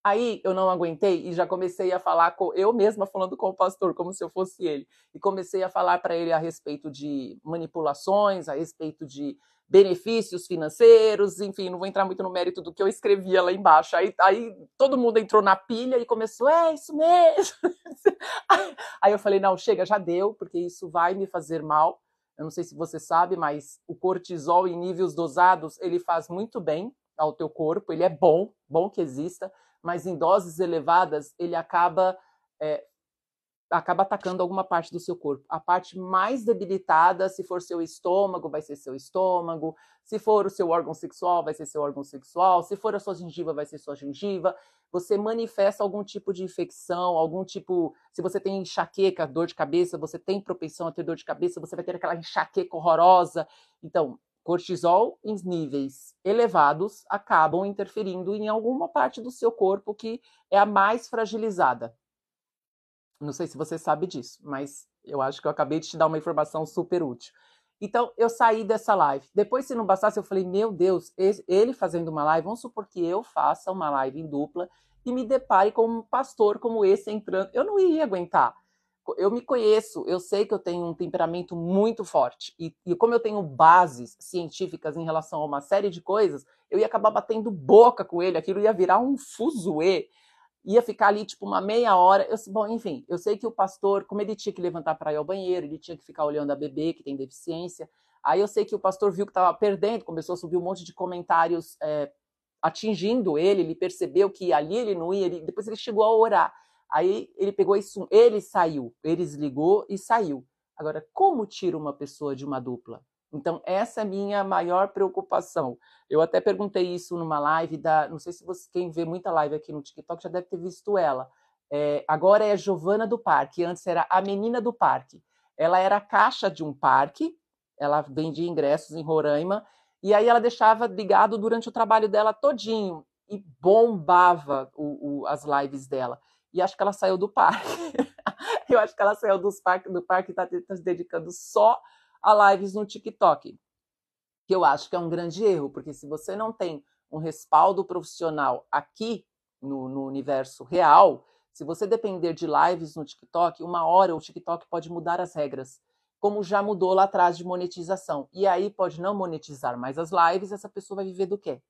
Aí eu não aguentei e já comecei a falar com eu mesma falando com o pastor como se eu fosse ele e comecei a falar para ele a respeito de manipulações, a respeito de benefícios financeiros, enfim, não vou entrar muito no mérito do que eu escrevia lá embaixo. Aí, aí todo mundo entrou na pilha e começou, é isso mesmo. Aí eu falei, não, chega, já deu, porque isso vai me fazer mal. Eu não sei se você sabe, mas o cortisol em níveis dosados, ele faz muito bem ao teu corpo, ele é bom, bom que exista, mas em doses elevadas ele acaba é, acaba atacando alguma parte do seu corpo. A parte mais debilitada, se for seu estômago, vai ser seu estômago. Se for o seu órgão sexual, vai ser seu órgão sexual. Se for a sua gengiva, vai ser sua gengiva. Você manifesta algum tipo de infecção, algum tipo. Se você tem enxaqueca, dor de cabeça, você tem propensão a ter dor de cabeça, você vai ter aquela enxaqueca horrorosa. Então, cortisol em níveis elevados acabam interferindo em alguma parte do seu corpo que é a mais fragilizada. Não sei se você sabe disso, mas eu acho que eu acabei de te dar uma informação super útil. Então, eu saí dessa live. Depois, se não bastasse, eu falei, meu Deus, ele fazendo uma live, vamos supor que eu faça uma live em dupla e me depare com um pastor como esse entrando. Eu não iria aguentar. Eu me conheço, eu sei que eu tenho um temperamento muito forte. E, e como eu tenho bases científicas em relação a uma série de coisas, eu ia acabar batendo boca com ele, aquilo ia virar um fuzuê ia ficar ali tipo uma meia hora. Eu, bom, enfim, eu sei que o pastor, como ele tinha que levantar para ir ao banheiro, ele tinha que ficar olhando a bebê que tem deficiência. Aí eu sei que o pastor viu que estava perdendo, começou a subir um monte de comentários é, atingindo ele, ele percebeu que ali ele não ia, ele, depois ele chegou a orar. Aí ele pegou isso, ele saiu, ele desligou e saiu. Agora, como tira uma pessoa de uma dupla? Então, essa é a minha maior preocupação. Eu até perguntei isso numa live da. Não sei se você, quem vê muita live aqui no TikTok já deve ter visto ela. É, agora é Giovana do Parque, antes era a Menina do Parque. Ela era caixa de um parque, ela vendia ingressos em Roraima, e aí ela deixava ligado durante o trabalho dela todinho e bombava o, o, as lives dela. E acho que ela saiu do parque. Eu acho que ela saiu dos parque, do parque e está tá se dedicando só a lives no TikTok, que eu acho que é um grande erro, porque se você não tem um respaldo profissional aqui no, no universo real, se você depender de lives no TikTok, uma hora o TikTok pode mudar as regras, como já mudou lá atrás de monetização. E aí pode não monetizar mais as lives, essa pessoa vai viver do quê?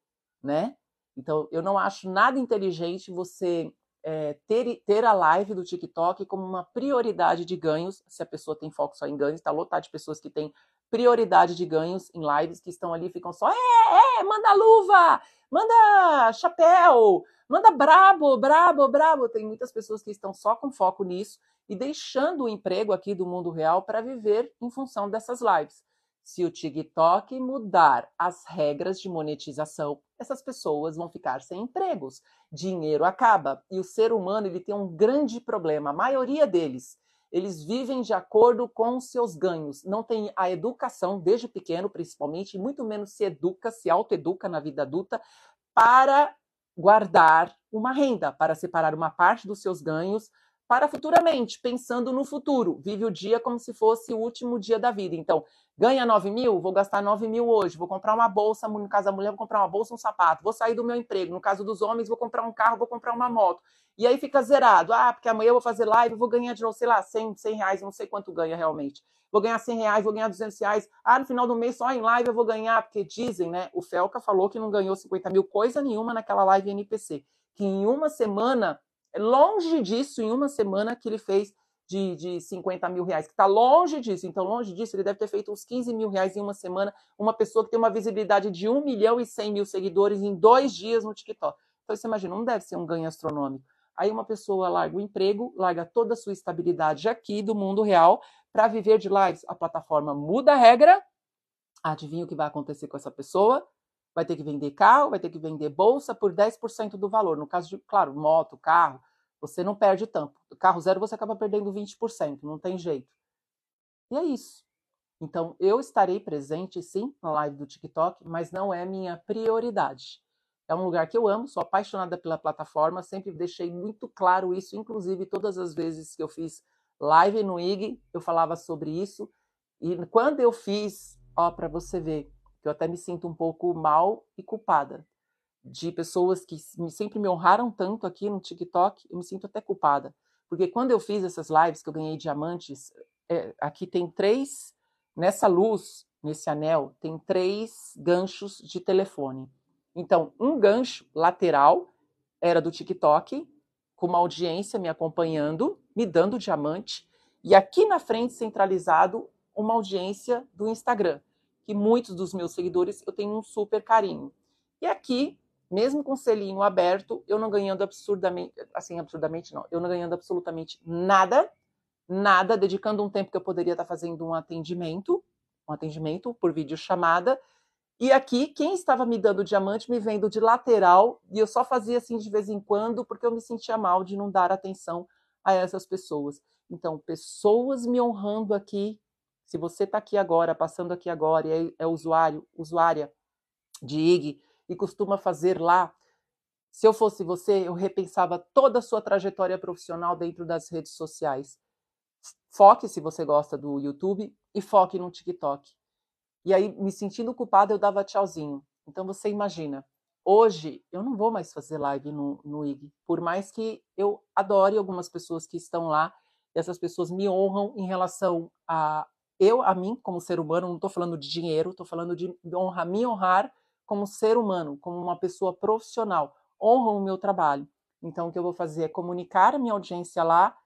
Né? Então, eu não acho nada inteligente você é, ter, ter a live do TikTok como uma prioridade de ganhos, se a pessoa tem foco só em ganhos, está lotado de pessoas que têm prioridade de ganhos em lives, que estão ali ficam só, é, é, manda luva, manda chapéu, manda brabo, brabo, brabo. Tem muitas pessoas que estão só com foco nisso e deixando o emprego aqui do mundo real para viver em função dessas lives. Se o TikTok mudar as regras de monetização, essas pessoas vão ficar sem empregos. Dinheiro acaba e o ser humano ele tem um grande problema. A maioria deles, eles vivem de acordo com seus ganhos. Não tem a educação desde pequeno, principalmente, muito menos se educa, se autoeduca na vida adulta para guardar uma renda, para separar uma parte dos seus ganhos para futuramente, pensando no futuro. Vive o dia como se fosse o último dia da vida. Então, ganha 9 mil, vou gastar 9 mil hoje, vou comprar uma bolsa, no caso da mulher, vou comprar uma bolsa, um sapato, vou sair do meu emprego, no caso dos homens, vou comprar um carro, vou comprar uma moto. E aí fica zerado. Ah, porque amanhã eu vou fazer live, vou ganhar de novo, sei lá, 100, 100 reais, não sei quanto ganha realmente. Vou ganhar 100 reais, vou ganhar 200 reais. Ah, no final do mês, só em live eu vou ganhar, porque dizem, né? O Felca falou que não ganhou 50 mil coisa nenhuma naquela live NPC. Que em uma semana longe disso, em uma semana que ele fez de, de 50 mil reais, que está longe disso. Então, longe disso, ele deve ter feito uns 15 mil reais em uma semana. Uma pessoa que tem uma visibilidade de 1 milhão e 100 mil seguidores em dois dias no TikTok. Então, você imagina, não deve ser um ganho astronômico. Aí uma pessoa larga o emprego, larga toda a sua estabilidade aqui do mundo real para viver de lives. A plataforma muda a regra. Adivinha o que vai acontecer com essa pessoa? Vai ter que vender carro, vai ter que vender bolsa por 10% do valor. No caso de, claro, moto, carro, você não perde tanto. Carro zero você acaba perdendo 20%, não tem jeito. E é isso. Então, eu estarei presente sim na live do TikTok, mas não é minha prioridade. É um lugar que eu amo, sou apaixonada pela plataforma, sempre deixei muito claro isso, inclusive todas as vezes que eu fiz live no IG, eu falava sobre isso. E quando eu fiz, ó, para você ver, que eu até me sinto um pouco mal e culpada de pessoas que sempre me honraram tanto aqui no TikTok, eu me sinto até culpada. Porque quando eu fiz essas lives que eu ganhei diamantes, é, aqui tem três, nessa luz, nesse anel, tem três ganchos de telefone. Então, um gancho lateral era do TikTok, com uma audiência me acompanhando, me dando diamante, e aqui na frente, centralizado, uma audiência do Instagram que muitos dos meus seguidores eu tenho um super carinho. E aqui, mesmo com o selinho aberto, eu não ganhando absurdamente, assim, absurdamente não, eu não ganhando absolutamente nada, nada, dedicando um tempo que eu poderia estar fazendo um atendimento, um atendimento por videochamada, e aqui, quem estava me dando diamante me vendo de lateral, e eu só fazia assim de vez em quando, porque eu me sentia mal de não dar atenção a essas pessoas. Então, pessoas me honrando aqui se você está aqui agora, passando aqui agora, e é, é usuário, usuária de IG e costuma fazer lá, se eu fosse você, eu repensava toda a sua trajetória profissional dentro das redes sociais. Foque se você gosta do YouTube e foque no TikTok. E aí, me sentindo culpada, eu dava tchauzinho. Então, você imagina, hoje eu não vou mais fazer live no, no IG, por mais que eu adore algumas pessoas que estão lá, e essas pessoas me honram em relação a eu, a mim, como ser humano, não estou falando de dinheiro, estou falando de honrar, me honrar como ser humano, como uma pessoa profissional, honram o meu trabalho. Então, o que eu vou fazer é comunicar a minha audiência lá,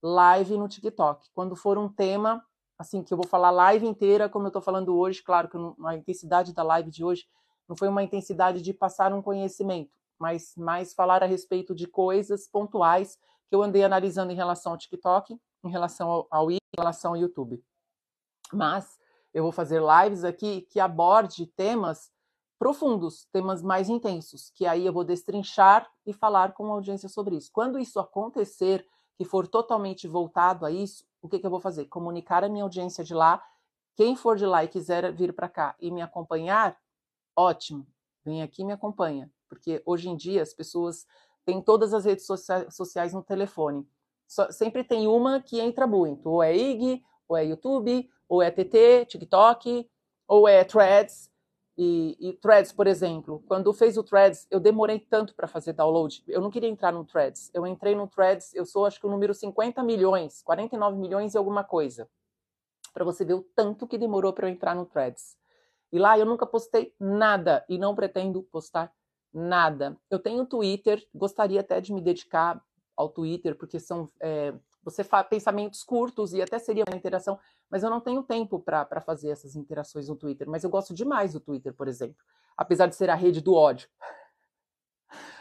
live no TikTok. Quando for um tema, assim, que eu vou falar live inteira, como eu estou falando hoje, claro que a intensidade da live de hoje não foi uma intensidade de passar um conhecimento, mas mais falar a respeito de coisas pontuais que eu andei analisando em relação ao TikTok, em relação ao, ao em relação ao YouTube. Mas eu vou fazer lives aqui que aborde temas profundos, temas mais intensos, que aí eu vou destrinchar e falar com a audiência sobre isso. Quando isso acontecer, que for totalmente voltado a isso, o que, que eu vou fazer? Comunicar a minha audiência de lá. Quem for de lá e quiser vir para cá e me acompanhar, ótimo, vem aqui e me acompanha. Porque hoje em dia as pessoas têm todas as redes sociais no telefone. Só, sempre tem uma que entra muito, ou é IG, ou é YouTube, ou é TT, TikTok, ou é Threads. E, e, Threads, por exemplo, quando fez o Threads, eu demorei tanto para fazer download. Eu não queria entrar no Threads. Eu entrei no Threads, eu sou acho que o número 50 milhões, 49 milhões e alguma coisa. Para você ver o tanto que demorou para eu entrar no Threads. E lá eu nunca postei nada e não pretendo postar nada. Eu tenho Twitter, gostaria até de me dedicar ao Twitter, porque são é, você faz pensamentos curtos e até seria uma interação, mas eu não tenho tempo para fazer essas interações no Twitter. Mas eu gosto demais do Twitter, por exemplo, apesar de ser a rede do ódio.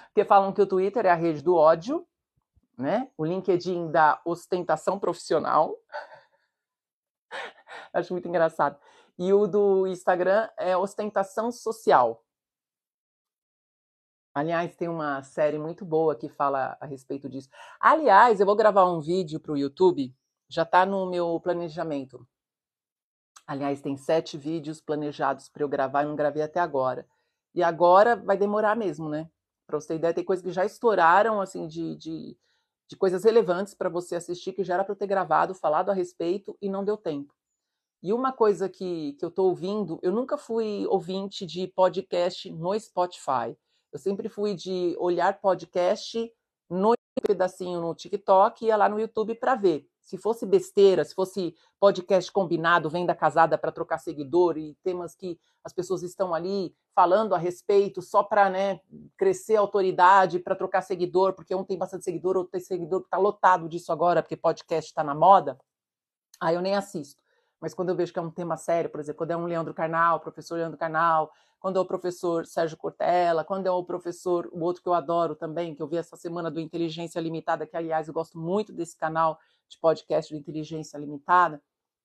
Porque falam que o Twitter é a rede do ódio, né? O LinkedIn da ostentação profissional. Acho muito engraçado. E o do Instagram é ostentação social. Aliás, tem uma série muito boa que fala a respeito disso. Aliás, eu vou gravar um vídeo para o YouTube, já está no meu planejamento. Aliás, tem sete vídeos planejados para eu gravar e não gravei até agora. E agora vai demorar mesmo, né? Para você ter ideia, tem coisas que já estouraram, assim, de, de, de coisas relevantes para você assistir, que já era para eu ter gravado, falado a respeito e não deu tempo. E uma coisa que, que eu estou ouvindo, eu nunca fui ouvinte de podcast no Spotify. Eu sempre fui de olhar podcast no pedacinho no TikTok e ia lá no YouTube para ver. Se fosse besteira, se fosse podcast combinado, venda casada para trocar seguidor e temas que as pessoas estão ali falando a respeito só para né, crescer a autoridade, para trocar seguidor, porque um tem bastante seguidor, outro tem seguidor que está lotado disso agora, porque podcast está na moda, aí eu nem assisto. Mas quando eu vejo que é um tema sério, por exemplo, quando é um Leandro Carnal, professor Leandro Carnal, quando é o professor Sérgio Cortella, quando é o professor, o outro que eu adoro também, que eu vi essa semana do Inteligência Limitada, que aliás eu gosto muito desse canal de podcast do Inteligência Limitada,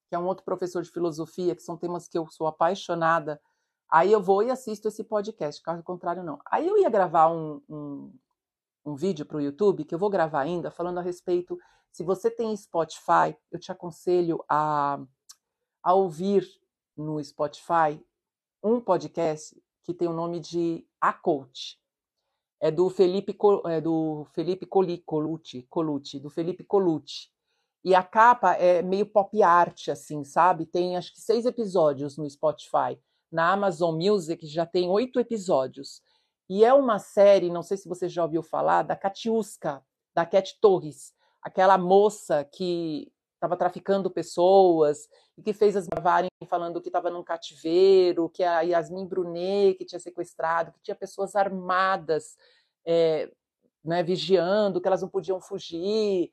que é um outro professor de filosofia, que são temas que eu sou apaixonada. Aí eu vou e assisto esse podcast, caso contrário, não. Aí eu ia gravar um, um, um vídeo para o YouTube, que eu vou gravar ainda, falando a respeito. Se você tem Spotify, eu te aconselho a, a ouvir no Spotify um podcast que tem o nome de A Coach. É do Felipe, é do Felipe Colucci, Colucci, do Felipe Colucci. E a capa é meio pop art, assim, sabe? Tem acho que seis episódios no Spotify. Na Amazon Music já tem oito episódios. E é uma série, não sei se você já ouviu falar, da Katiuska, da Cat Torres, aquela moça que estava traficando pessoas e que fez as gravarem falando que estava num cativeiro, que a Yasmin Brunet que tinha sequestrado, que tinha pessoas armadas é, né, vigiando, que elas não podiam fugir.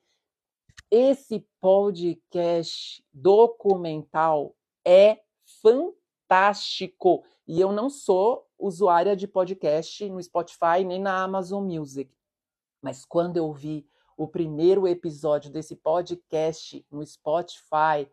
Esse podcast documental é fantástico. E eu não sou usuária de podcast no Spotify nem na Amazon Music. Mas quando eu vi o primeiro episódio desse podcast no Spotify,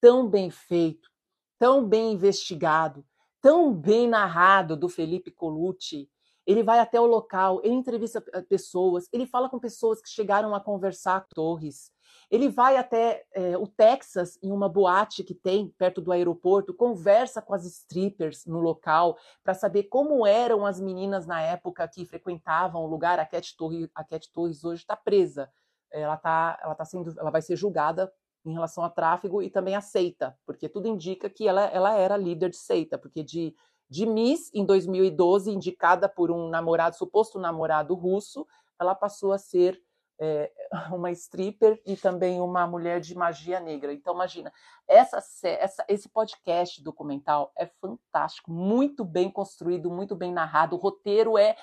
tão bem feito, tão bem investigado, tão bem narrado do Felipe Colucci. Ele vai até o local, ele entrevista eh, pessoas, ele fala com pessoas que chegaram a conversar com Torres. Ele vai até é, o Texas, em uma boate que tem perto do aeroporto, conversa com as strippers no local para saber como eram as meninas na época que frequentavam o lugar. A Cat Torres, a Cat Torres hoje está presa. Ela, tá, ela, tá sendo, ela vai ser julgada em relação a tráfego e também a seita, porque tudo indica que ela, ela era líder de seita, porque de, de Miss, em 2012, indicada por um namorado, suposto namorado russo, ela passou a ser é, uma stripper e também uma mulher de magia negra. Então, imagina, essa, essa, esse podcast documental é fantástico, muito bem construído, muito bem narrado, o roteiro é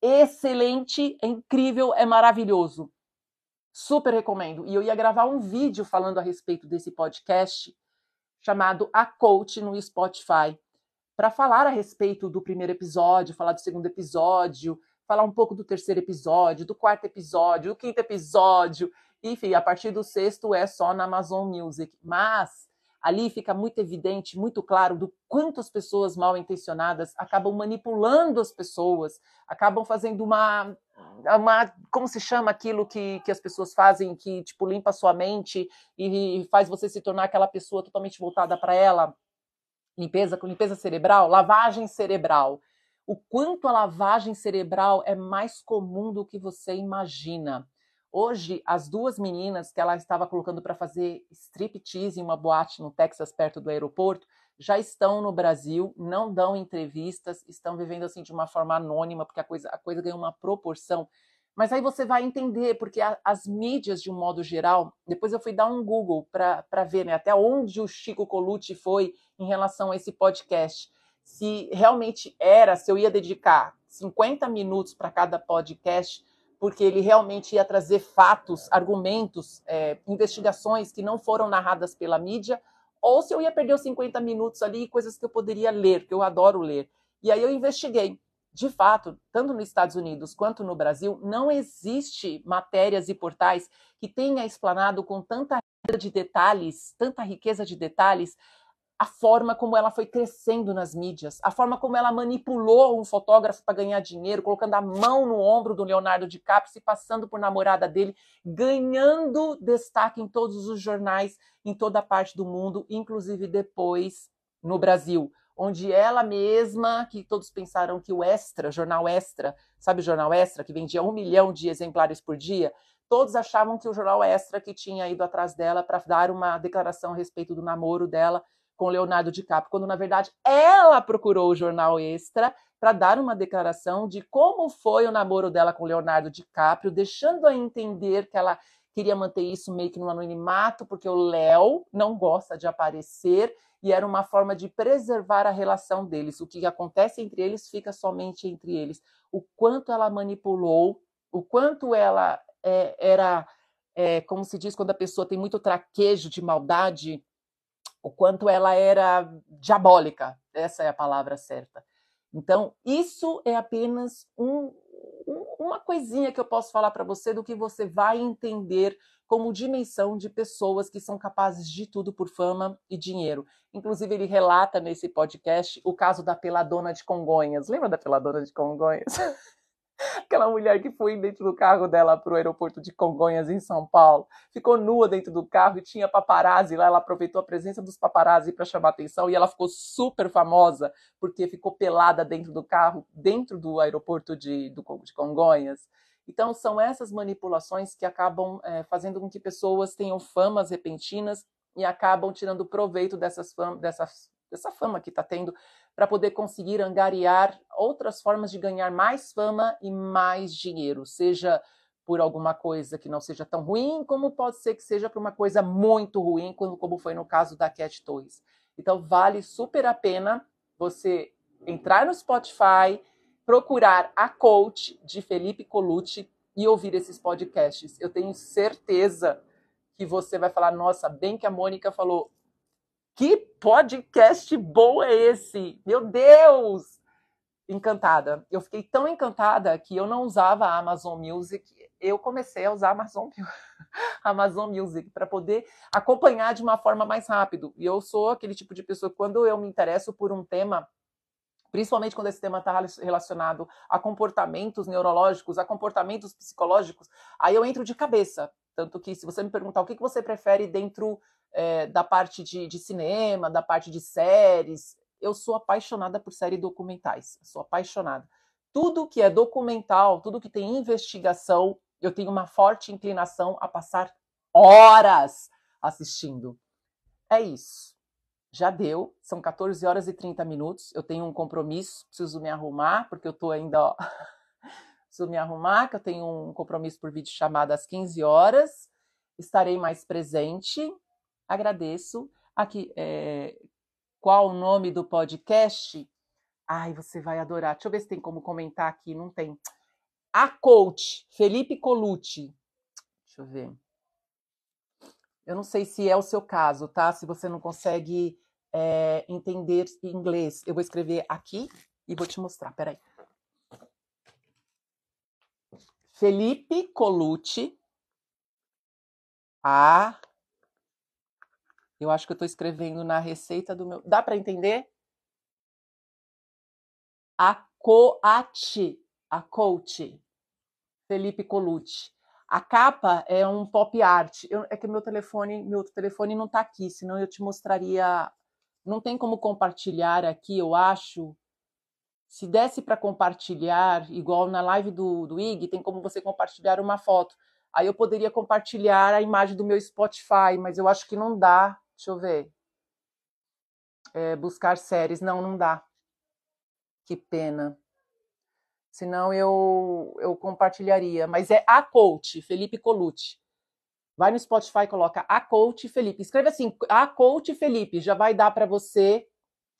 excelente, é incrível, é maravilhoso. Super recomendo. E eu ia gravar um vídeo falando a respeito desse podcast chamado A Coach no Spotify, para falar a respeito do primeiro episódio, falar do segundo episódio, falar um pouco do terceiro episódio, do quarto episódio, do quinto episódio. Enfim, a partir do sexto é só na Amazon Music. Mas ali fica muito evidente, muito claro do quanto as pessoas mal intencionadas acabam manipulando as pessoas, acabam fazendo uma, uma como se chama aquilo que, que as pessoas fazem, que tipo limpa a sua mente e faz você se tornar aquela pessoa totalmente voltada para ela, limpeza com limpeza cerebral, lavagem cerebral. O quanto a lavagem cerebral é mais comum do que você imagina. Hoje, as duas meninas que ela estava colocando para fazer striptease em uma boate no Texas, perto do aeroporto, já estão no Brasil, não dão entrevistas, estão vivendo assim de uma forma anônima, porque a coisa, a coisa ganhou uma proporção. Mas aí você vai entender, porque a, as mídias, de um modo geral, depois eu fui dar um Google para ver né, até onde o Chico Colucci foi em relação a esse podcast. Se realmente era, se eu ia dedicar 50 minutos para cada podcast, porque ele realmente ia trazer fatos, argumentos, é, investigações que não foram narradas pela mídia, ou se eu ia perder os 50 minutos ali, coisas que eu poderia ler, que eu adoro ler. E aí eu investiguei. De fato, tanto nos Estados Unidos quanto no Brasil, não existe matérias e portais que tenha explanado com tanta de detalhes, tanta riqueza de detalhes, a forma como ela foi crescendo nas mídias, a forma como ela manipulou um fotógrafo para ganhar dinheiro, colocando a mão no ombro do Leonardo DiCaprio, se passando por namorada dele, ganhando destaque em todos os jornais, em toda parte do mundo, inclusive depois no Brasil, onde ela mesma, que todos pensaram que o Extra, jornal Extra, sabe o jornal Extra, que vendia um milhão de exemplares por dia, todos achavam que o jornal Extra que tinha ido atrás dela para dar uma declaração a respeito do namoro dela com Leonardo DiCaprio, quando na verdade ela procurou o jornal Extra para dar uma declaração de como foi o namoro dela com Leonardo DiCaprio, deixando a entender que ela queria manter isso meio que no anonimato, porque o Léo não gosta de aparecer e era uma forma de preservar a relação deles. O que acontece entre eles fica somente entre eles. O quanto ela manipulou, o quanto ela é, era, é, como se diz quando a pessoa tem muito traquejo de maldade, o quanto ela era diabólica, essa é a palavra certa. Então, isso é apenas um, uma coisinha que eu posso falar para você do que você vai entender como dimensão de pessoas que são capazes de tudo por fama e dinheiro. Inclusive, ele relata nesse podcast o caso da peladona de Congonhas. Lembra da peladona de Congonhas? Aquela mulher que foi dentro do carro dela para o aeroporto de Congonhas, em São Paulo, ficou nua dentro do carro e tinha paparazzi lá. Ela aproveitou a presença dos paparazzi para chamar atenção e ela ficou super famosa porque ficou pelada dentro do carro, dentro do aeroporto de, do, de Congonhas. Então, são essas manipulações que acabam é, fazendo com que pessoas tenham famas repentinas e acabam tirando proveito dessas fam dessas, dessa fama que está tendo para poder conseguir angariar outras formas de ganhar mais fama e mais dinheiro, seja por alguma coisa que não seja tão ruim, como pode ser que seja por uma coisa muito ruim, como foi no caso da Cat Torres. Então, vale super a pena você entrar no Spotify, procurar a coach de Felipe Colucci e ouvir esses podcasts. Eu tenho certeza que você vai falar: nossa, bem que a Mônica falou, que podcast bom é esse? Meu Deus! Encantada. Eu fiquei tão encantada que eu não usava a Amazon Music. Eu comecei a usar a Amazon, Amazon Music para poder acompanhar de uma forma mais rápido. E eu sou aquele tipo de pessoa quando eu me interesso por um tema, principalmente quando esse tema está relacionado a comportamentos neurológicos, a comportamentos psicológicos, aí eu entro de cabeça. Tanto que, se você me perguntar o que, que você prefere dentro é, da parte de, de, cinema, da parte de séries, eu sou apaixonada por séries documentais. Sou apaixonada. Tudo que é documental, tudo que tem investigação, eu tenho uma forte inclinação a passar horas assistindo. É isso. Já deu, são 14 horas e 30 minutos. Eu tenho um compromisso, preciso me arrumar, porque eu estou ainda. Ó, preciso me arrumar, que eu tenho um compromisso por vídeo chamado às 15 horas. Estarei mais presente. Agradeço. Aqui, é... qual o nome do podcast? Ai, você vai adorar. Deixa eu ver se tem como comentar aqui. Não tem. A coach, Felipe Colucci. Deixa eu ver. Eu não sei se é o seu caso, tá? Se você não consegue é, entender inglês, eu vou escrever aqui e vou te mostrar. Peraí. Felipe Colucci. A. Eu acho que eu estou escrevendo na receita do meu. Dá para entender? A coach. A coach. Felipe Colucci. A capa é um pop art. Eu, é que meu telefone, meu telefone não está aqui, senão eu te mostraria. Não tem como compartilhar aqui, eu acho. Se desse para compartilhar, igual na live do, do IG, tem como você compartilhar uma foto. Aí eu poderia compartilhar a imagem do meu Spotify, mas eu acho que não dá. Deixa eu ver. É, buscar séries. Não, não dá. Que pena senão eu, eu compartilharia. Mas é a coach, Felipe Colucci. Vai no Spotify, coloca a coach Felipe. Escreve assim, a coach Felipe, já vai dar para você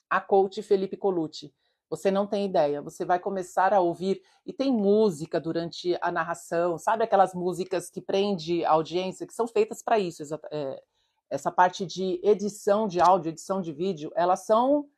a coach Felipe Colucci. Você não tem ideia, você vai começar a ouvir e tem música durante a narração, sabe aquelas músicas que prende a audiência, que são feitas para isso, é, essa parte de edição de áudio, edição de vídeo, elas são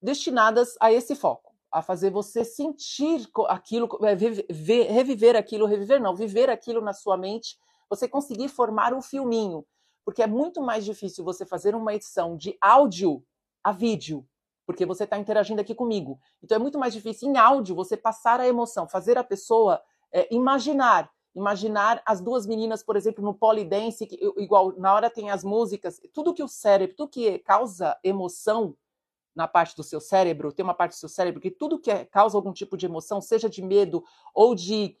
destinadas a esse foco a fazer você sentir aquilo, é, viver, reviver aquilo, reviver não, viver aquilo na sua mente, você conseguir formar um filminho, porque é muito mais difícil você fazer uma edição de áudio a vídeo, porque você está interagindo aqui comigo. Então é muito mais difícil em áudio você passar a emoção, fazer a pessoa é, imaginar, imaginar as duas meninas, por exemplo, no polidense, que, igual na hora tem as músicas, tudo que o cérebro, tudo que causa emoção na parte do seu cérebro, tem uma parte do seu cérebro que tudo que é, causa algum tipo de emoção, seja de medo ou de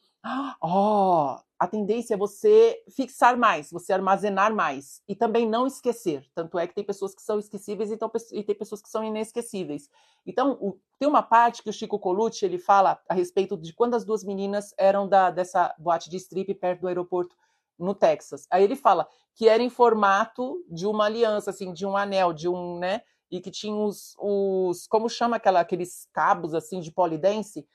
oh, a tendência é você fixar mais, você armazenar mais e também não esquecer. Tanto é que tem pessoas que são esquecíveis então, e tem pessoas que são inesquecíveis. Então, o, tem uma parte que o Chico Colucci ele fala a respeito de quando as duas meninas eram da, dessa boate de strip perto do aeroporto no Texas. Aí ele fala que era em formato de uma aliança, assim, de um anel, de um, né? e que tinha os, os como chama aquela, aqueles cabos assim de polidense,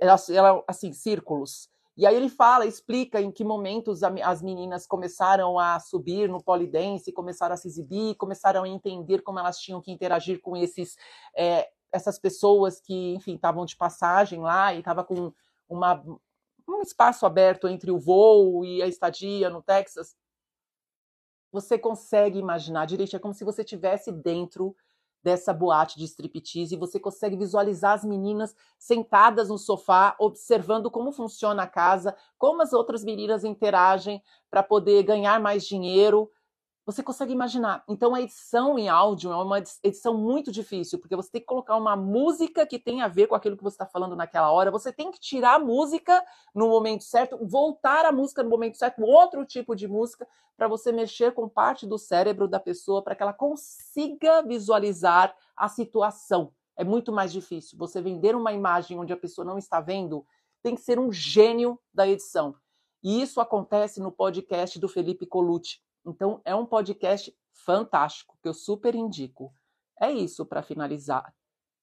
ela, ela, assim, círculos. E aí ele fala, explica em que momentos as meninas começaram a subir no polidense, começaram a se exibir, começaram a entender como elas tinham que interagir com esses é, essas pessoas que, enfim, estavam de passagem lá e estava com uma, um espaço aberto entre o voo e a estadia no Texas. Você consegue imaginar direito, é como se você estivesse dentro dessa boate de striptease e você consegue visualizar as meninas sentadas no sofá, observando como funciona a casa, como as outras meninas interagem para poder ganhar mais dinheiro, você consegue imaginar. Então, a edição em áudio é uma edição muito difícil, porque você tem que colocar uma música que tem a ver com aquilo que você está falando naquela hora. Você tem que tirar a música no momento certo, voltar a música no momento certo, outro tipo de música, para você mexer com parte do cérebro da pessoa para que ela consiga visualizar a situação. É muito mais difícil. Você vender uma imagem onde a pessoa não está vendo, tem que ser um gênio da edição. E isso acontece no podcast do Felipe Colucci então, é um podcast fantástico que eu super indico. É isso para finalizar.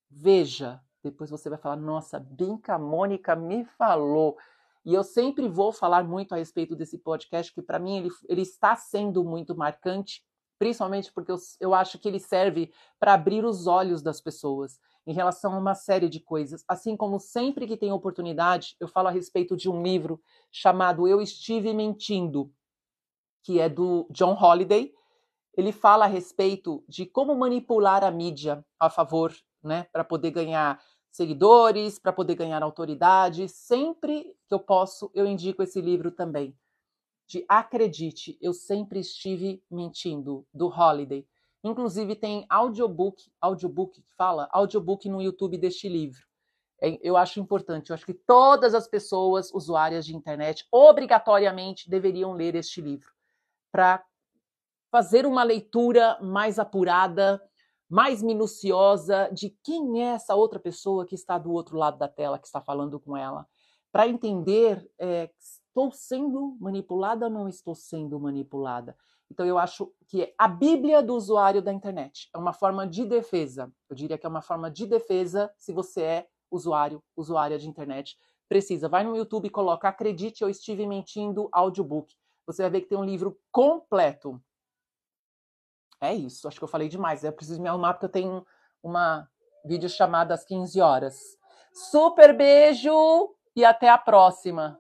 Veja, depois você vai falar: nossa, bem que a Mônica me falou. E eu sempre vou falar muito a respeito desse podcast, que para mim ele, ele está sendo muito marcante, principalmente porque eu, eu acho que ele serve para abrir os olhos das pessoas em relação a uma série de coisas. Assim como sempre que tem oportunidade, eu falo a respeito de um livro chamado Eu Estive Mentindo, que é do John Holiday. Ele fala a respeito de como manipular a mídia a favor, né, para poder ganhar seguidores, para poder ganhar autoridade. Sempre que eu posso, eu indico esse livro também. De Acredite, eu sempre estive mentindo, do Holiday. Inclusive tem audiobook, audiobook que fala, audiobook no YouTube deste livro. É, eu acho importante, eu acho que todas as pessoas usuárias de internet obrigatoriamente deveriam ler este livro para fazer uma leitura mais apurada, mais minuciosa de quem é essa outra pessoa que está do outro lado da tela, que está falando com ela, para entender é, estou sendo manipulada ou não estou sendo manipulada. Então eu acho que a Bíblia do usuário da internet é uma forma de defesa. Eu diria que é uma forma de defesa se você é usuário, usuária de internet. Precisa, vai no YouTube e coloca Acredite, eu estive mentindo, audiobook. Você vai ver que tem um livro completo é isso, acho que eu falei demais. Eu preciso me arrumar porque eu tenho uma vídeo chamada às 15 horas. Super beijo e até a próxima.